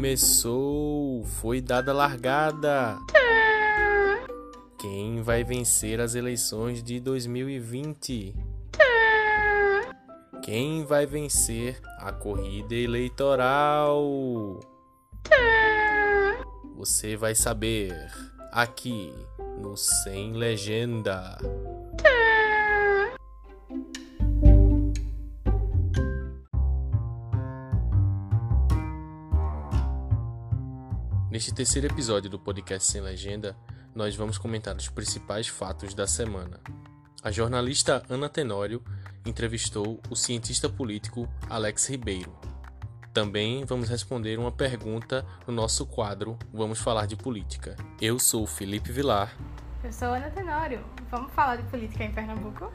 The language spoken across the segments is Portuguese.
Começou! Foi dada a largada! Quem vai vencer as eleições de 2020? Quem vai vencer a corrida eleitoral? Você vai saber aqui no Sem Legenda. Neste terceiro episódio do podcast Sem Legenda, nós vamos comentar os principais fatos da semana. A jornalista Ana Tenório entrevistou o cientista político Alex Ribeiro. Também vamos responder uma pergunta no nosso quadro Vamos Falar de Política. Eu sou Felipe Vilar. Eu sou Ana Tenório. Vamos falar de política em Pernambuco?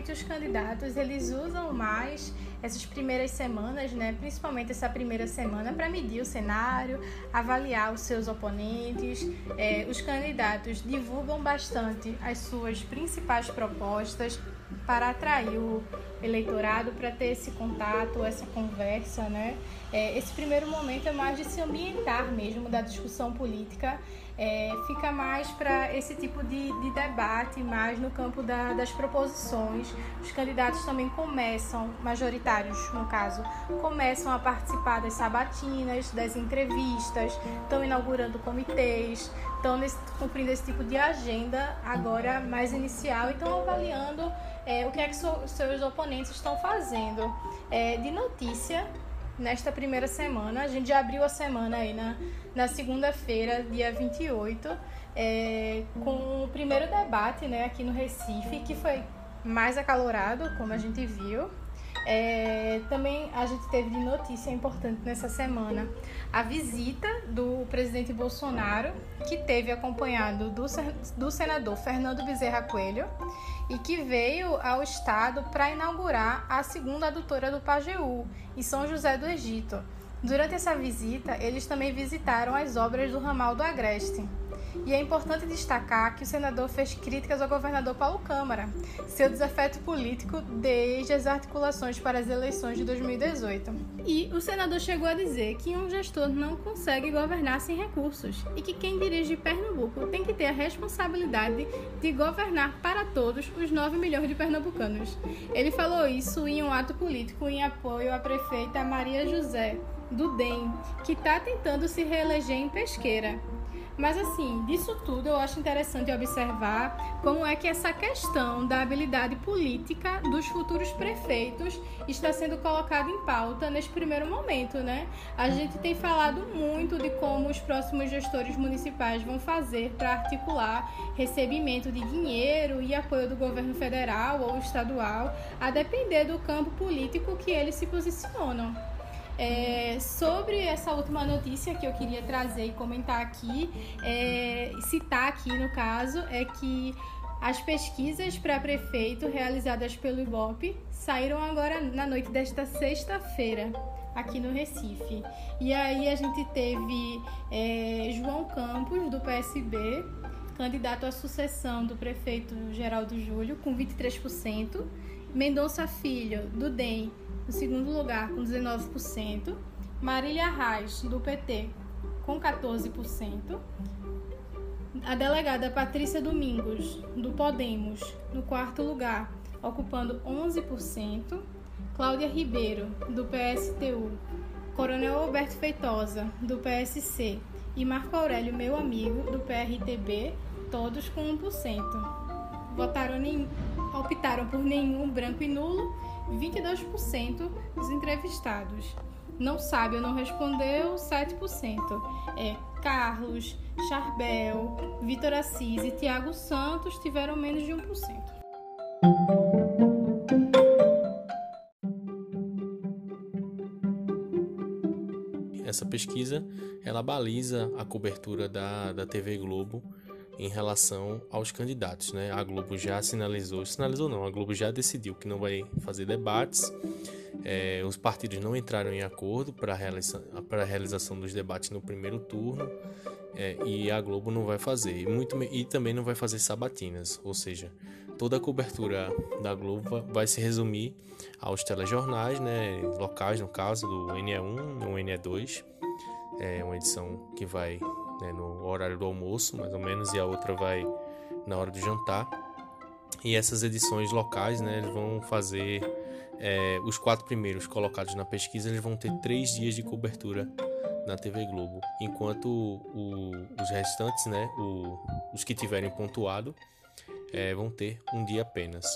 Geralmente os candidatos eles usam mais essas primeiras semanas, né, principalmente essa primeira semana, para medir o cenário, avaliar os seus oponentes. É, os candidatos divulgam bastante as suas principais propostas para atrair o eleitorado, para ter esse contato, essa conversa, né? É, esse primeiro momento é mais de se ambientar mesmo da discussão política é, fica mais para esse tipo de, de, debate, mais no campo da, das proposições. Os candidatos também começam, majoritários no caso, começam a participar das sabatinas, das entrevistas, estão inaugurando comitês, estão cumprindo esse tipo de agenda agora mais inicial e estão avaliando é, o que é que so, seus oponentes estão fazendo. É, de notícia, nesta primeira semana. A gente já abriu a semana aí na, na segunda-feira, dia 28, é, com o primeiro debate né, aqui no Recife, que foi mais acalorado, como a gente viu. É, também a gente teve de notícia importante nessa semana a visita do presidente Bolsonaro, que teve acompanhado do, do senador Fernando Bezerra Coelho e que veio ao estado para inaugurar a segunda adutora do Pajeú, em São José do Egito. Durante essa visita, eles também visitaram as obras do ramal do Agreste. E é importante destacar que o senador fez críticas ao governador Paulo Câmara, seu desafeto político desde as articulações para as eleições de 2018. E o senador chegou a dizer que um gestor não consegue governar sem recursos e que quem dirige Pernambuco tem que ter a responsabilidade de governar para todos os 9 milhões de pernambucanos. Ele falou isso em um ato político em apoio à prefeita Maria José do DEM, que está tentando se reeleger em Pesqueira. Mas assim, disso tudo eu acho interessante observar como é que essa questão da habilidade política dos futuros prefeitos está sendo colocada em pauta neste primeiro momento, né? A gente tem falado muito de como os próximos gestores municipais vão fazer para articular recebimento de dinheiro e apoio do governo federal ou estadual, a depender do campo político que eles se posicionam. É, sobre essa última notícia que eu queria trazer e comentar aqui, é, citar aqui no caso, é que as pesquisas para prefeito realizadas pelo IBOP saíram agora na noite desta sexta-feira aqui no Recife. E aí a gente teve é, João Campos, do PSB, candidato à sucessão do prefeito Geraldo Júlio, com 23%, Mendonça Filho, do DEM, no segundo lugar, com 19%. Marília Reis, do PT, com 14%. A delegada Patrícia Domingos, do Podemos, no quarto lugar, ocupando 11%. Cláudia Ribeiro, do PSTU. Coronel Alberto Feitosa, do PSC. E Marco Aurélio, meu amigo, do PRTB, todos com 1%. Votaram nem, optaram por nenhum branco e nulo 22% dos entrevistados. Não sabe ou não respondeu, 7%. É, Carlos, Charbel, Vitor Assis e Tiago Santos tiveram menos de 1%. Essa pesquisa ela baliza a cobertura da, da TV Globo em relação aos candidatos. Né? A Globo já sinalizou, sinalizou não, a Globo já decidiu que não vai fazer debates. É, os partidos não entraram em acordo para a realização, dos debates no primeiro turno É, e a Globo não vai fazer. E, muito, e também não vai fazer sabatinas, ou seja, toda a cobertura da Globo vai se resumir aos telejornais, né, locais, no caso do NE1 ou NE2. É uma edição que vai né, no horário do almoço, mais ou menos, e a outra vai na hora do jantar. E essas edições locais, né, eles vão fazer é, os quatro primeiros colocados na pesquisa, eles vão ter três dias de cobertura na TV Globo, enquanto o, os restantes, né, o, os que tiverem pontuado, é, vão ter um dia apenas.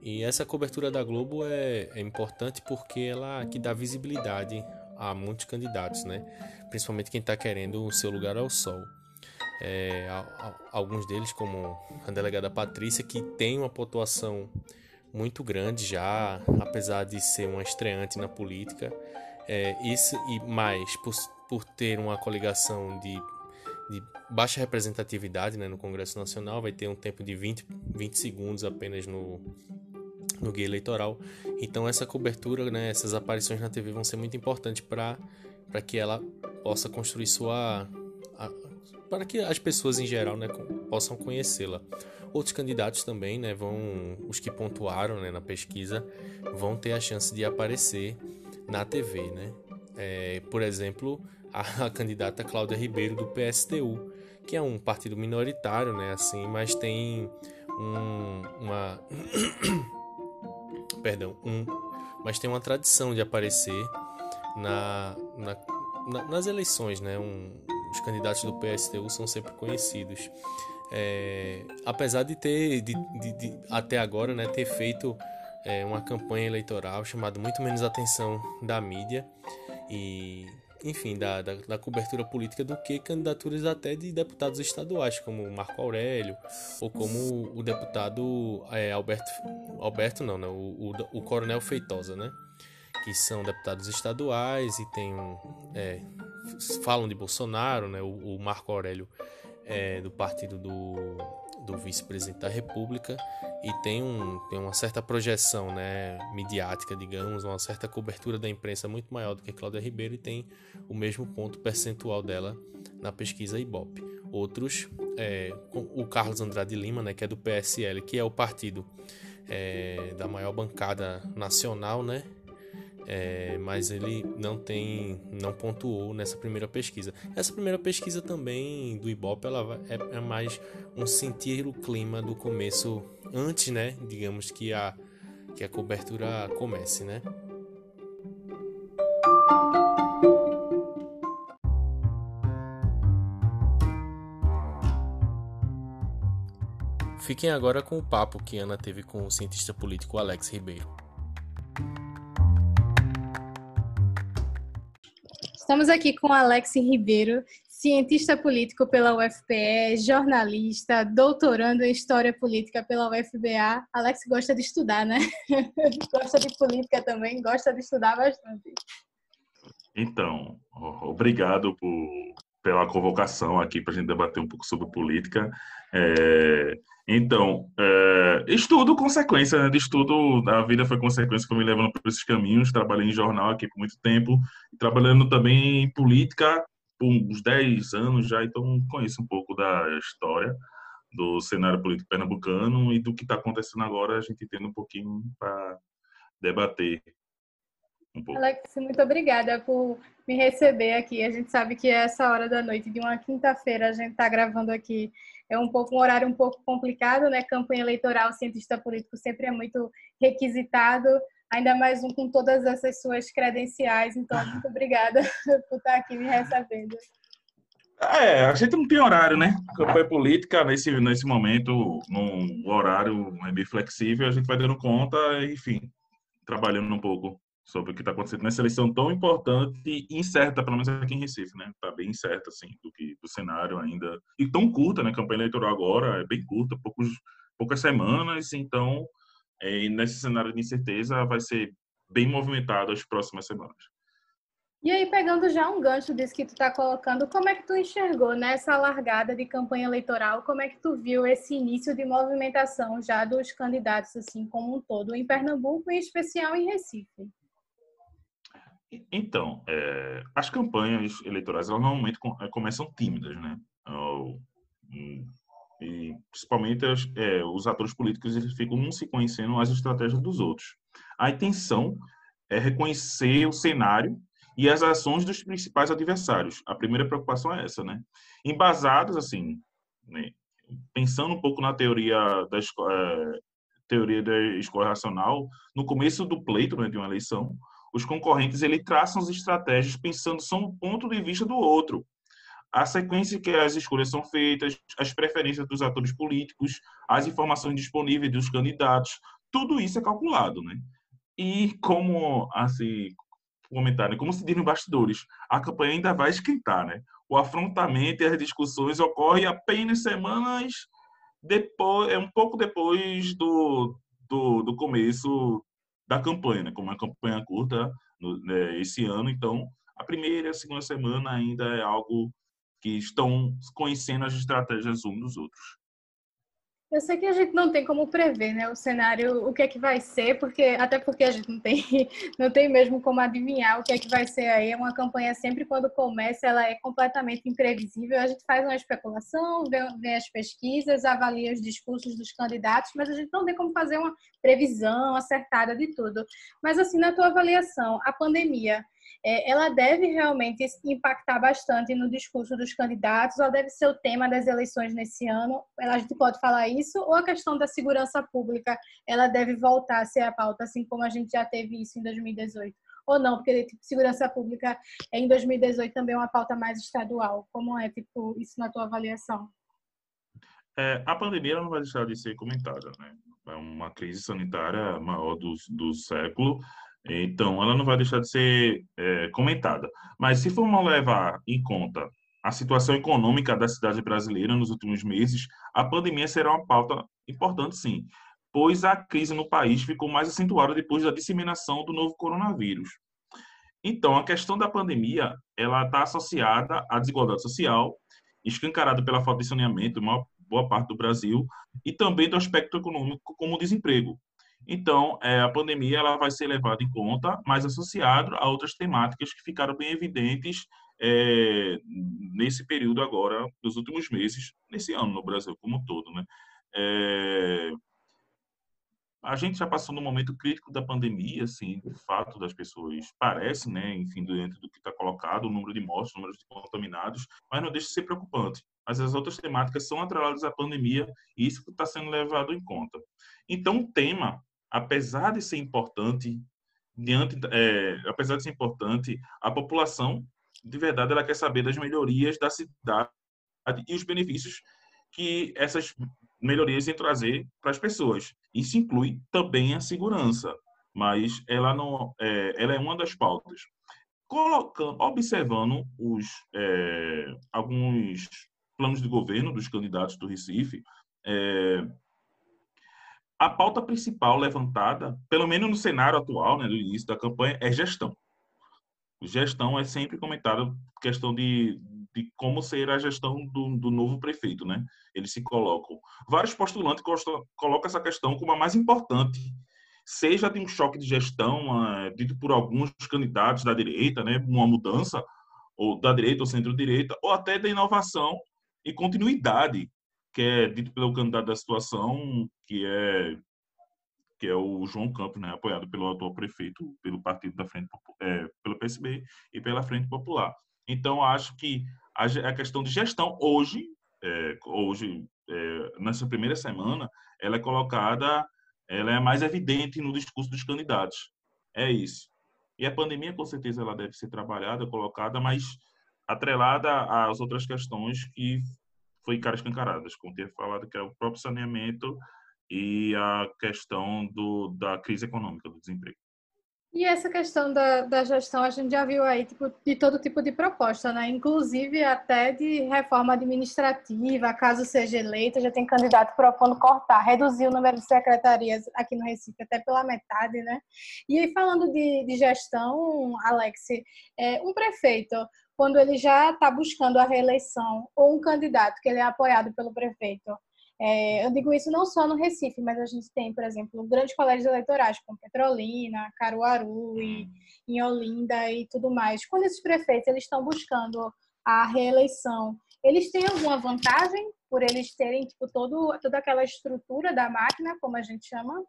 E essa cobertura da Globo é, é importante porque ela que dá visibilidade a muitos candidatos, né? Principalmente quem está querendo o seu lugar ao sol. É, alguns deles, como a delegada Patrícia, que tem uma pontuação muito grande já, apesar de ser uma estreante na política. É, isso e mais por, por ter uma coligação de, de baixa representatividade né, no Congresso Nacional, vai ter um tempo de 20, 20 segundos apenas no, no guia eleitoral. Então essa cobertura, né, essas aparições na TV vão ser muito importantes para que ela possa construir sua para que as pessoas em geral né, possam conhecê-la. Outros candidatos também, né, vão os que pontuaram né, na pesquisa, vão ter a chance de aparecer na TV, né? É, por exemplo, a, a, candidata Cláudia Ribeiro do PSTU, que é um partido minoritário, né, assim, mas tem um, uma perdão, um, mas tem uma tradição de aparecer na, na, na nas eleições, né? Um, os candidatos do PSTU são sempre conhecidos. É, apesar de ter, de, de, de, até agora, né, ter feito é, uma campanha eleitoral chamada muito menos atenção da mídia e, enfim, da, da, da, cobertura política do que candidaturas até de deputados estaduais, como Marco Aurélio ou como o deputado é, Alberto, Alberto não, né, o, o, o Coronel Feitosa, né, que são deputados estaduais e tem um, é, falam de Bolsonaro, né? O, o Marco Aurélio é do partido do, do vice-presidente da República e tem, um, tem uma certa projeção né, midiática, digamos, uma certa cobertura da imprensa muito maior do que Cláudia Ribeiro e tem o mesmo ponto percentual dela na pesquisa Ibope. Outros, é, o Carlos Andrade Lima, né, que é do PSL, que é o partido é, da maior bancada nacional, né, é, mas ele não tem, não pontuou nessa primeira pesquisa. Essa primeira pesquisa também do Ibope ela é, é mais um sentir o clima do começo antes, né? Digamos que a que a cobertura comece, né? Fiquem agora com o papo que Ana teve com o cientista político Alex Ribeiro. Estamos aqui com Alex Ribeiro, cientista político pela UFPE, jornalista, doutorando em História Política pela UFBA. Alex gosta de estudar, né? gosta de política também, gosta de estudar bastante. Então, obrigado por, pela convocação aqui para a gente debater um pouco sobre política. É, então, é, estudo consequência, né? de estudo, a vida foi consequência, foi me levando por esses caminhos. Trabalhei em jornal aqui por muito tempo, trabalhando também em política por uns 10 anos já, então conheço um pouco da história do cenário político pernambucano e do que está acontecendo agora, a gente tendo um pouquinho para debater um pouco. Alex, muito obrigada por me receber aqui. A gente sabe que essa hora da noite de uma quinta-feira, a gente está gravando aqui é um pouco um horário um pouco complicado, né? Campanha eleitoral, cientista político sempre é muito requisitado, ainda mais um com todas essas suas credenciais. Então, muito obrigada por estar aqui me recebendo. É, a gente não tem horário, né? A campanha política, nesse, nesse momento, num horário é bem flexível, a gente vai dando conta, enfim, trabalhando um pouco sobre o que está acontecendo nessa eleição tão importante e incerta, pelo menos aqui em Recife, né? Está bem incerta, assim, do que do cenário ainda. E tão curta, né? A campanha eleitoral agora é bem curta, poucos, poucas semanas, então, é, nesse cenário de incerteza, vai ser bem movimentado as próximas semanas. E aí, pegando já um gancho disso que tu está colocando, como é que tu enxergou nessa largada de campanha eleitoral? Como é que tu viu esse início de movimentação já dos candidatos, assim, como um todo, em Pernambuco, em especial em Recife? Então, é, as campanhas eleitorais elas normalmente é, começam tímidas, né? E principalmente é, os atores políticos eles ficam não se conhecendo as estratégias dos outros. A intenção é reconhecer o cenário e as ações dos principais adversários. A primeira preocupação é essa, né? Embasados, assim, né? pensando um pouco na teoria da é, teoria da escola racional, no começo do pleito né, de uma eleição, os concorrentes ele traçam as estratégias pensando só um ponto de vista do outro. A sequência que as escolhas são feitas, as preferências dos atores políticos, as informações disponíveis dos candidatos, tudo isso é calculado, né? E como assim, comentário, como se diz bastidores, a campanha ainda vai esquentar, né? O afrontamento e as discussões ocorrem apenas semanas depois, é um pouco depois do, do, do começo da campanha, né? Como é uma campanha curta no, né, esse ano, então a primeira e a segunda semana ainda é algo que estão conhecendo as estratégias uns dos outros. Eu sei que a gente não tem como prever, né, o cenário, o que é que vai ser, porque até porque a gente não tem, não tem mesmo como adivinhar o que é que vai ser aí. É uma campanha sempre quando começa, ela é completamente imprevisível. A gente faz uma especulação, vê, vê as pesquisas, avalia os discursos dos candidatos, mas a gente não tem como fazer uma previsão acertada de tudo. Mas assim, na tua avaliação, a pandemia é, ela deve realmente impactar bastante no discurso dos candidatos, ou deve ser o tema das eleições nesse ano. A gente pode falar isso, ou a questão da segurança pública, ela deve voltar a ser a pauta, assim como a gente já teve isso em 2018 ou não, porque tipo, segurança pública é em 2018 também uma pauta mais estadual. Como é tipo isso na tua avaliação? É, a pandemia não vai deixar de ser comentada, né? É uma crise sanitária maior do, do século então, ela não vai deixar de ser é, comentada. Mas se formos levar em conta a situação econômica da cidade brasileira nos últimos meses, a pandemia será uma pauta importante, sim, pois a crise no país ficou mais acentuada depois da disseminação do novo coronavírus. Então, a questão da pandemia, ela está associada à desigualdade social, escancarada pela falta de saneamento em boa parte do Brasil, e também do aspecto econômico, como o desemprego, então, é, a pandemia ela vai ser levada em conta, mas associado a outras temáticas que ficaram bem evidentes é, nesse período agora, dos últimos meses, nesse ano no Brasil como um todo, né? É, a gente já passou no momento crítico da pandemia, assim, de fato das pessoas parece, né, enfim, dentro do que está colocado, o número de mortes, o número de contaminados, mas não deixa de ser preocupante. Mas as outras temáticas são atreladas à pandemia e isso está sendo levado em conta. Então, o tema apesar de ser importante, diante, é, apesar de ser importante, a população, de verdade, ela quer saber das melhorias da cidade e os benefícios que essas melhorias iam trazer para as pessoas. Isso inclui também a segurança, mas ela não, é, ela é uma das pautas. Colocando, observando os é, alguns planos de governo dos candidatos do Recife, é, a pauta principal levantada, pelo menos no cenário atual, né, do início da campanha, é gestão. Gestão é sempre comentada questão de, de como será a gestão do, do, novo prefeito, né? Eles se colocam. Vários postulantes colocam essa questão como a mais importante, seja de um choque de gestão é, dito por alguns candidatos da direita, né, uma mudança ou da direita ou centro-direita, ou até da inovação e continuidade que é dito pelo candidato da situação, que é que é o João Campos, né, apoiado pelo atual prefeito, pelo partido da frente, é, pelo PSB e pela Frente Popular. Então acho que a, a questão de gestão hoje, é, hoje é, nessa primeira semana, ela é colocada, ela é mais evidente no discurso dos candidatos. É isso. E a pandemia, com certeza, ela deve ser trabalhada, colocada, mas atrelada às outras questões que foi cara escancaradas, como ter falado que é o próprio saneamento e a questão do, da crise econômica, do desemprego. E essa questão da, da gestão, a gente já viu aí tipo, de todo tipo de proposta, né? Inclusive até de reforma administrativa, caso seja eleita, já tem candidato propondo cortar, reduzir o número de secretarias aqui no Recife até pela metade, né? E aí, falando de, de gestão, Alex, é, um prefeito quando ele já está buscando a reeleição, ou um candidato que ele é apoiado pelo prefeito, É, eu digo isso não só no Recife, mas a gente tem, por exemplo, grandes colégios eleitorais, como Petrolina, Caruaru e em Olinda e tudo mais. Quando esses prefeitos eles estão buscando a reeleição, eles têm alguma vantagem por eles terem tipo, todo, toda aquela estrutura da máquina, como a gente chama?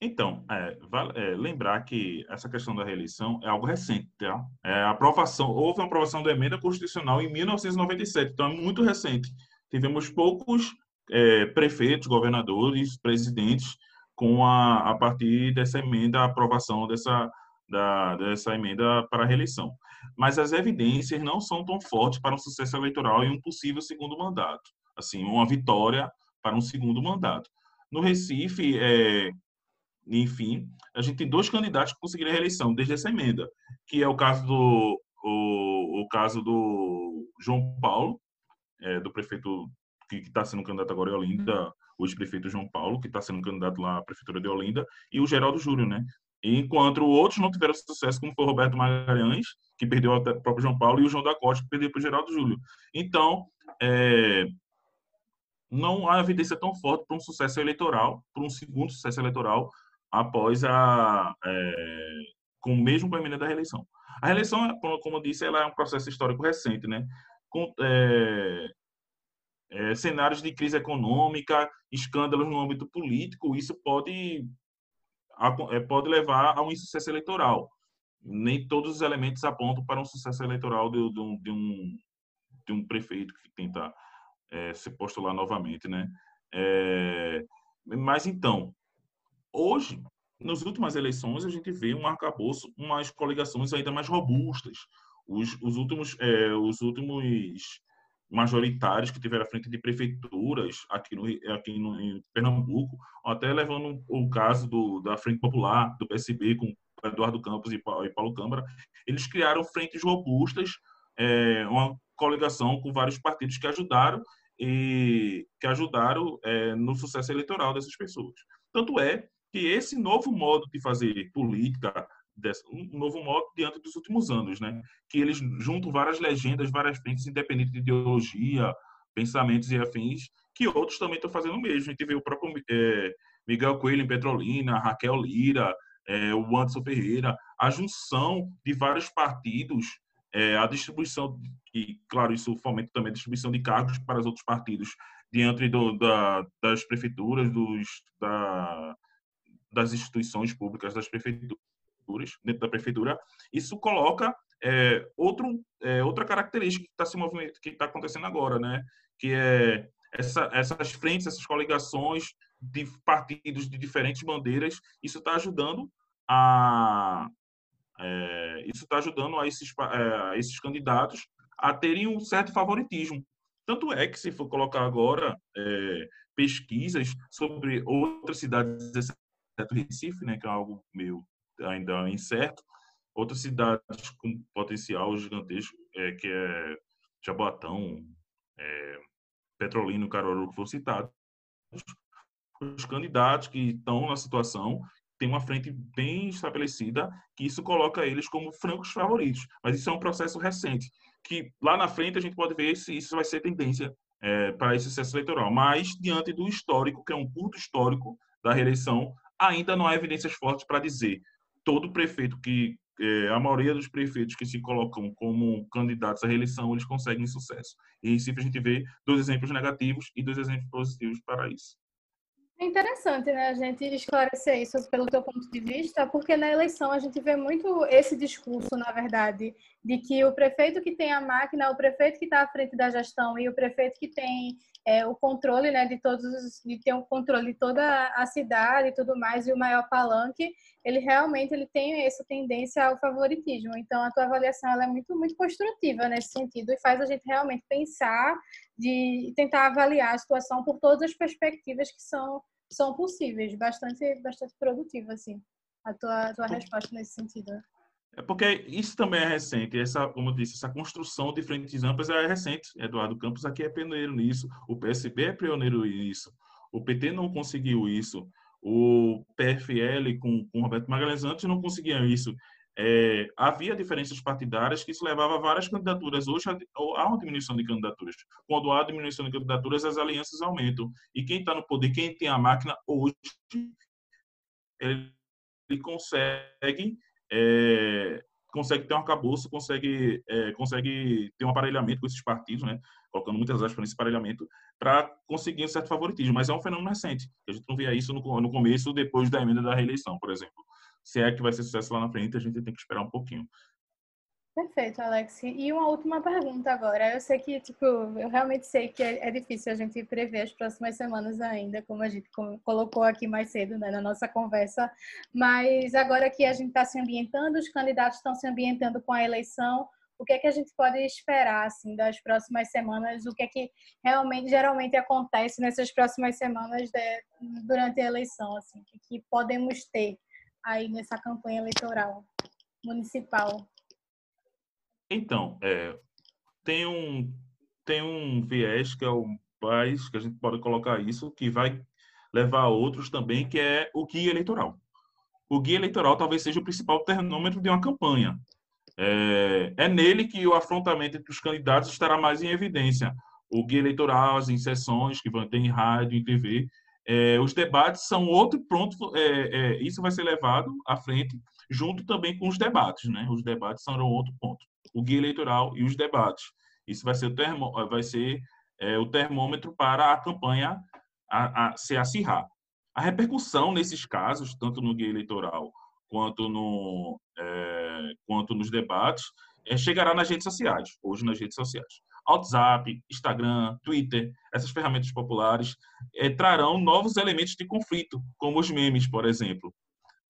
Então, é, vale, é, lembrar que essa questão da reeleição é algo recente, tá? É, aprovação, houve uma aprovação da emenda constitucional em 1997, então é muito recente tivemos poucos é, prefeitos, governadores, presidentes com a, a partir dessa emenda, a aprovação dessa, da, dessa emenda para a reeleição. Mas as evidências não são tão fortes para um sucesso eleitoral e um possível segundo mandato. Assim, uma vitória para um segundo mandato. No Recife, é, enfim, a gente tem dois candidatos que conseguiram a reeleição desde essa emenda, que é o caso do o, o caso do João Paulo, é, do prefeito que está sendo candidato agora em Olinda, o ex-prefeito João Paulo, que está sendo candidato lá à prefeitura de Olinda, e o Geraldo Júlio, né? Enquanto outros não tiveram sucesso, como foi o Roberto Magalhães, que perdeu até o próprio João Paulo, e o João da Costa, que perdeu para o Geraldo Júlio. Então, é, não há evidência tão forte para um sucesso eleitoral, para um segundo sucesso eleitoral, após a. É, com, mesmo com a emenda da reeleição. A reeleição, como eu disse, ela é um processo histórico recente, né? É, é, cenários de crise econômica, escândalos no âmbito político, isso pode, é, pode levar a um insucesso eleitoral. Nem todos os elementos apontam para um sucesso eleitoral de, de, um, de, um, de um prefeito que tenta é, se postular novamente, né? É, mas então, hoje, nas últimas eleições, a gente vê um arcabouço, umas coligações ainda mais robustas, os, os últimos, é, os últimos majoritários que tiveram à frente de prefeituras aqui no aqui no, em Pernambuco, até levando o caso do, da Frente Popular, do PSB, com Eduardo Campos e Paulo Câmara, eles criaram frentes robustas, é, uma coligação com vários partidos que ajudaram e que ajudaram é, no sucesso eleitoral dessas pessoas. Tanto é que esse novo modo de fazer política um novo modo diante dos últimos anos, né? Que eles juntam várias legendas, várias frentes, independente de ideologia, pensamentos e afins, que outros também estão fazendo o mesmo. A gente vê o próprio é, Miguel Coelho em Petrolina, Raquel Lira, é, o Anderson Ferreira, a junção de vários partidos, é, a distribuição, e claro, isso fomenta também a distribuição de cargos para os outros partidos diante do, da, das prefeituras, dos, da, das instituições públicas, das prefeituras prefeituras, dentro da prefeitura, isso coloca é, outro, é, outra característica que está se movimento, que está acontecendo agora, né? Que é essa, essas frentes, essas coligações de partidos de diferentes bandeiras, isso está ajudando a é, isso está ajudando a esses, é, a esses candidatos a terem um certo favoritismo. Tanto é que, se for colocar agora é, pesquisas sobre outras cidades, exceto Recife, né, que é algo meio ainda incerto. Outras cidades com potencial gigantesco, é, que é Jaboatão, é, Petrolina, Caruaru, que foram citados. Os candidatos que estão na situação têm uma frente bem estabelecida, que isso coloca eles como francos favoritos. Mas isso é um processo recente, que lá na frente a gente pode ver se isso vai ser tendência é, para esse sucesso eleitoral. Mas, diante do histórico, que é um curto histórico da reeleição, ainda não há evidências fortes para dizer todo prefeito que é, a maioria dos prefeitos que se colocam como candidatos à reeleição, eles conseguem sucesso. E em Recife a gente vê dois exemplos negativos e dois exemplos positivos para isso. É interessante, né, a gente esclarecer isso pelo teu ponto de vista, porque na eleição a gente vê muito esse discurso, na verdade, de que o prefeito que tem a máquina, o prefeito que está à frente da gestão e o prefeito que tem é, o controle, né, de todos, de ter o controle de toda a cidade e tudo mais e o maior palanque, ele realmente ele tem essa tendência ao favoritismo. Então a tua avaliação ela é muito muito construtiva nesse sentido e faz a gente realmente pensar de tentar avaliar a situação por todas as perspectivas que são são possíveis, bastante bastante produtiva assim. A tua, a tua resposta nesse sentido. É porque isso também é recente, essa, como eu disse, essa construção de frentes amplas é recente. Eduardo Campos aqui é pioneiro nisso, o PSB é pioneiro nisso, o PT não conseguiu isso, o PFL com, com Roberto Magalhães antes não conseguia isso. É, havia diferenças partidárias que isso levava a várias candidaturas. Hoje há uma diminuição de candidaturas. Quando há diminuição de candidaturas, as alianças aumentam. E quem está no poder, quem tem a máquina hoje, ele, consegue é, consegue ter um arcabouço, consegue, é, consegue ter um aparelhamento com esses partidos, né? colocando muitas aspas nesse aparelhamento, para conseguir um certo favoritismo. Mas é um fenômeno recente. A gente não via isso no, no começo, depois da emenda da reeleição, por exemplo. Se é que vai ser sucesso lá na frente, a gente tem que esperar um pouquinho. Perfeito, Alex. E uma última pergunta agora. Eu sei que, tipo, eu realmente sei que é, é difícil a gente prever as próximas semanas ainda, como a gente colocou aqui mais cedo né, na nossa conversa. Mas agora que a gente está se ambientando, os candidatos estão se ambientando com a eleição, o que é que a gente pode esperar assim das próximas semanas? O que é que realmente geralmente acontece nessas próximas semanas de, durante a eleição? Assim, o que, que podemos ter aí nessa campanha eleitoral municipal? Então, é, tem um tem um viés que é o mais que a gente pode colocar isso que vai levar a outros também, que é o guia eleitoral. O guia eleitoral talvez seja o principal termômetro de uma campanha. É, é nele que o afrontamento entre os candidatos estará mais em evidência. O guia eleitoral, as inserções que vão ter em rádio, em TV, é, os debates são outro pronto. É, é, isso vai ser levado à frente junto também com os debates, né? Os debates serão outro ponto o guia eleitoral e os debates. Isso vai ser o, termo, vai ser, é, o termômetro para a campanha a, a, se acirrar. A repercussão nesses casos, tanto no guia eleitoral quanto, no, é, quanto nos debates, é, chegará nas redes sociais, hoje nas redes sociais. WhatsApp, Instagram, Twitter, essas ferramentas populares é, trarão novos elementos de conflito, como os memes, por exemplo.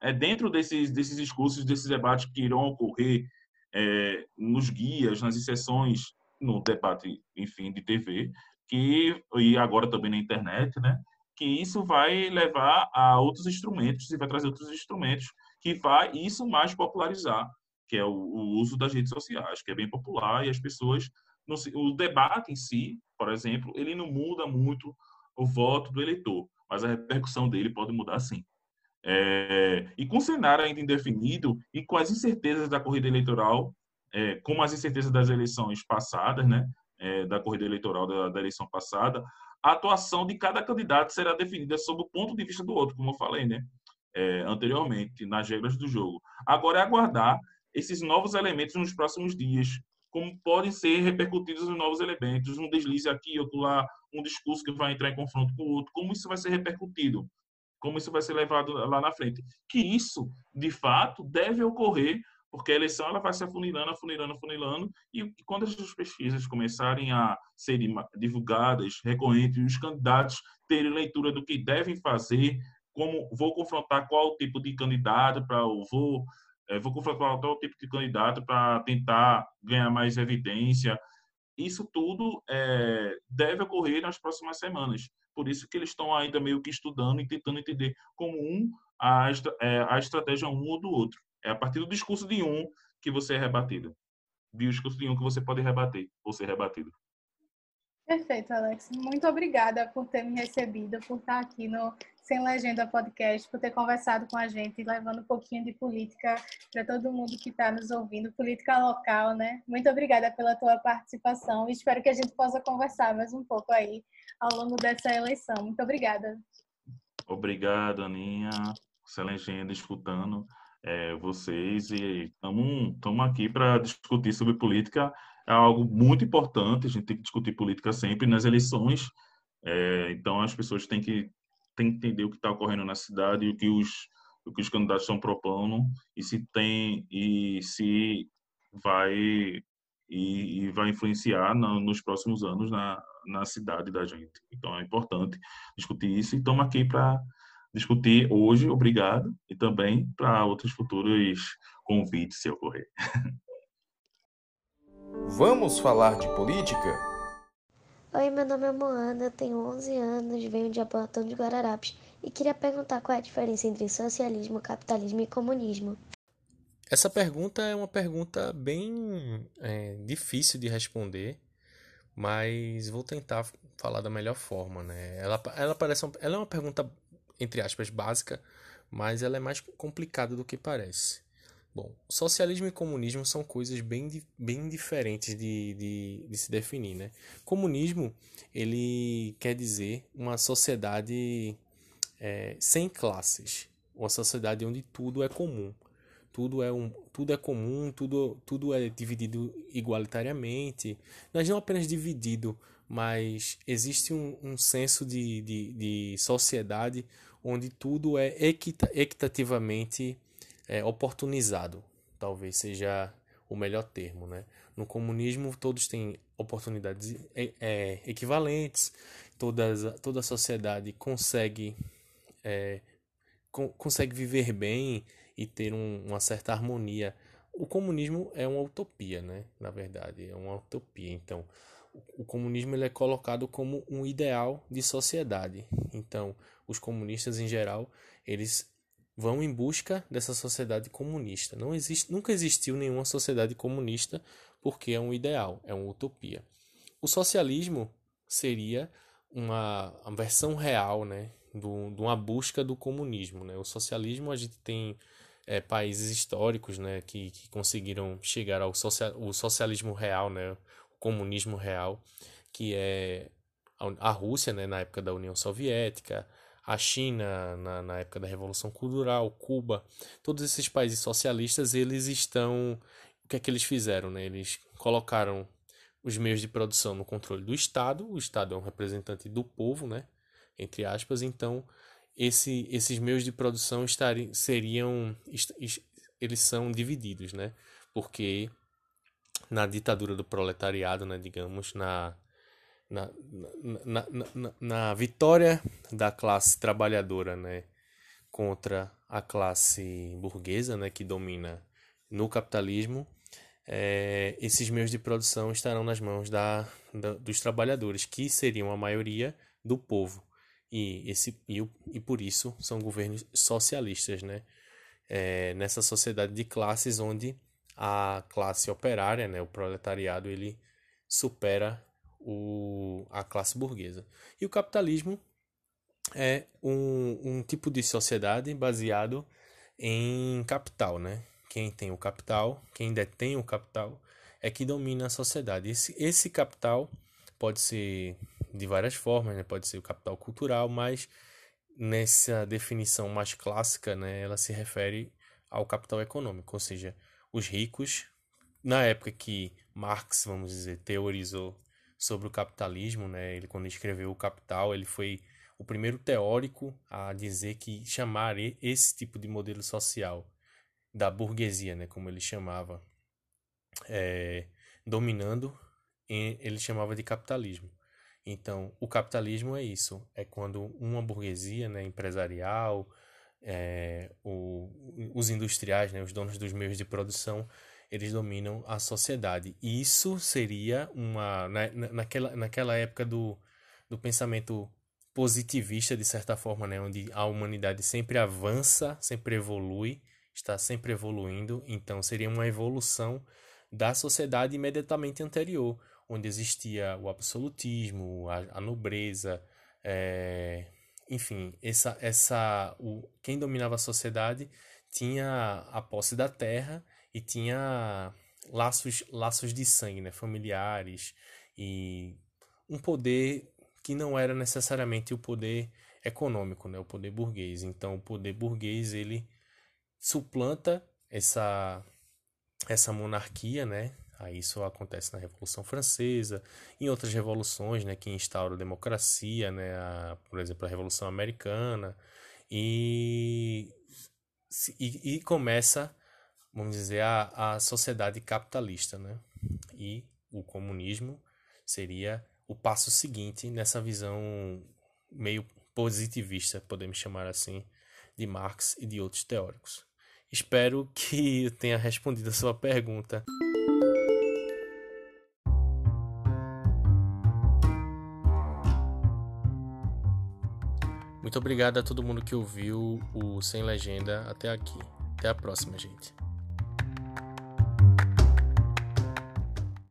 É dentro desses, desses discursos, desses debates que irão ocorrer é, nos guias, nas inserções, no debate, enfim, de TV, que, e agora também na internet, né? Que isso vai levar a outros instrumentos e vai trazer outros instrumentos que vai isso mais popularizar, que é o, o uso das redes sociais, que é bem popular e as pessoas o debate em si, por exemplo, ele não muda muito o voto do eleitor, mas a repercussão dele pode mudar sim. É, e com o cenário ainda indefinido e com as incertezas da corrida eleitoral, é, como as incertezas das eleições passadas, né, é, da corrida eleitoral da, da, eleição passada, a atuação de cada candidato será definida sob o ponto de vista do outro, como eu falei, né, é, anteriormente, nas regras do jogo. Agora é aguardar esses novos elementos nos próximos dias, como podem ser repercutidos os novos elementos, um deslize aqui, outro lá, um discurso que vai entrar em confronto com o outro, como isso vai ser repercutido como isso vai ser levado lá na frente. Que isso, de fato, deve ocorrer, porque a eleição ela vai se afunilando, afunilando, afunilando, e quando essas pesquisas começarem a serem divulgadas, recorrentes, os candidatos terem leitura do que devem fazer, como vou confrontar qual tipo de candidato para o vou é, vou confrontar qual tipo de candidato para tentar ganhar mais evidência. Isso tudo é, deve ocorrer nas próximas semanas. Por isso que eles estão ainda meio que estudando e tentando entender como um a, é, a estratégia um ou do outro. É a partir do discurso de um que você é rebatido. Do discurso de um que você pode rebater ou ser rebatido. Perfeito, Alex. Muito obrigada por ter me recebido, por estar aqui no Sem Legenda Podcast, por ter conversado com a gente, levando um pouquinho de política para todo mundo que está nos ouvindo, política local, né? Muito obrigada pela tua participação e espero que a gente possa conversar mais um pouco aí ao longo dessa eleição. Muito obrigada. Obrigado, Aninha. Sem Legenda, escutando é, vocês e estamos aqui para discutir sobre política. É algo muito importante, a gente tem que discutir política sempre nas eleições. É, então, as pessoas têm que, têm que entender o que está ocorrendo na cidade e o que os, o que os candidatos estão propondo e se tem e se vai e, e vai influenciar na, nos próximos anos na, na cidade da gente. Então é importante discutir isso e estamos aqui para discutir hoje, obrigado, e também para outros futuros convites se ocorrer. Vamos falar de política? Oi, meu nome é Moana, eu tenho 11 anos, venho de Apontão de Guararapes e queria perguntar qual é a diferença entre socialismo, capitalismo e comunismo. Essa pergunta é uma pergunta bem é, difícil de responder, mas vou tentar falar da melhor forma, né? Ela, ela parece uma, ela é uma pergunta entre aspas básica, mas ela é mais complicada do que parece. Bom, socialismo e comunismo são coisas bem, bem diferentes de, de, de se definir, né? Comunismo, ele quer dizer uma sociedade é, sem classes, uma sociedade onde tudo é comum, tudo é, um, tudo é comum, tudo, tudo é dividido igualitariamente, mas não apenas dividido, mas existe um, um senso de, de, de sociedade onde tudo é equita, equitativamente é, oportunizado, talvez seja o melhor termo, né? No comunismo todos têm oportunidades é, é, equivalentes, todas, toda a sociedade consegue é, co consegue viver bem e ter um, uma certa harmonia. O comunismo é uma utopia, né? Na verdade, é uma utopia. Então, o, o comunismo ele é colocado como um ideal de sociedade. Então, os comunistas em geral, eles vão em busca dessa sociedade comunista. Não existe, nunca existiu nenhuma sociedade comunista porque é um ideal, é uma utopia. O socialismo seria uma, uma versão real, né, do, de uma busca do comunismo, né? O socialismo a gente tem é, países históricos, né, que, que conseguiram chegar ao social, o socialismo real, né, o comunismo real, que é a, Rússia, né, na época da União Soviética, a China na, na época da Revolução Cultural, Cuba, todos esses países socialistas, eles estão. O que é que eles fizeram? Né? Eles colocaram os meios de produção no controle do Estado, o Estado é um representante do povo, né? entre aspas, então esse, esses meios de produção estariam, seriam. Eles são divididos, né? Porque na ditadura do proletariado, né, digamos, na na, na, na, na, vitória da classe trabalhadora né, contra a classe burguesa né, que domina no capitalismo, é, esses meios de produção estarão nas mãos da, da, dos trabalhadores, que seriam a maioria do povo. E, esse, e, e por isso são governos socialistas, né? É, nessa sociedade de classes onde a classe operária, né, o proletariado, ele supera o, a classe burguesa. E o capitalismo é um, um tipo de sociedade baseado em capital, né? Quem tem o capital, quem detém o capital, é que domina a sociedade. Esse, esse capital pode ser de várias formas, né? Pode ser o capital cultural, mas nessa definição mais clássica, né, ela se refere ao capital econômico, ou seja, os ricos, na época que Marx, vamos dizer, teorizou sobre o capitalismo, né? Ele quando escreveu o Capital, ele foi o primeiro teórico a dizer que chamar esse tipo de modelo social da burguesia, né, como ele chamava, é, dominando, ele chamava de capitalismo. Então, o capitalismo é isso, é quando uma burguesia, né, empresarial, é, o, os industriais, né, os donos dos meios de produção, eles dominam a sociedade. E isso seria uma. Na, naquela, naquela época do, do pensamento positivista, de certa forma, né, onde a humanidade sempre avança, sempre evolui, está sempre evoluindo, então seria uma evolução da sociedade imediatamente anterior, onde existia o absolutismo, a, a nobreza, é, enfim, essa, essa, o, quem dominava a sociedade tinha a posse da terra e tinha laços, laços de sangue, né, familiares e um poder que não era necessariamente o poder econômico, né, o poder burguês. Então, o poder burguês ele suplanta essa essa monarquia, né? Aí isso acontece na Revolução Francesa, em outras revoluções, né, que instauram a democracia, né, a, por exemplo, a Revolução Americana, e, e, e começa vamos dizer, a, a sociedade capitalista, né? E o comunismo seria o passo seguinte nessa visão meio positivista, podemos chamar assim, de Marx e de outros teóricos. Espero que eu tenha respondido a sua pergunta. Muito obrigado a todo mundo que ouviu o Sem Legenda até aqui. Até a próxima, gente.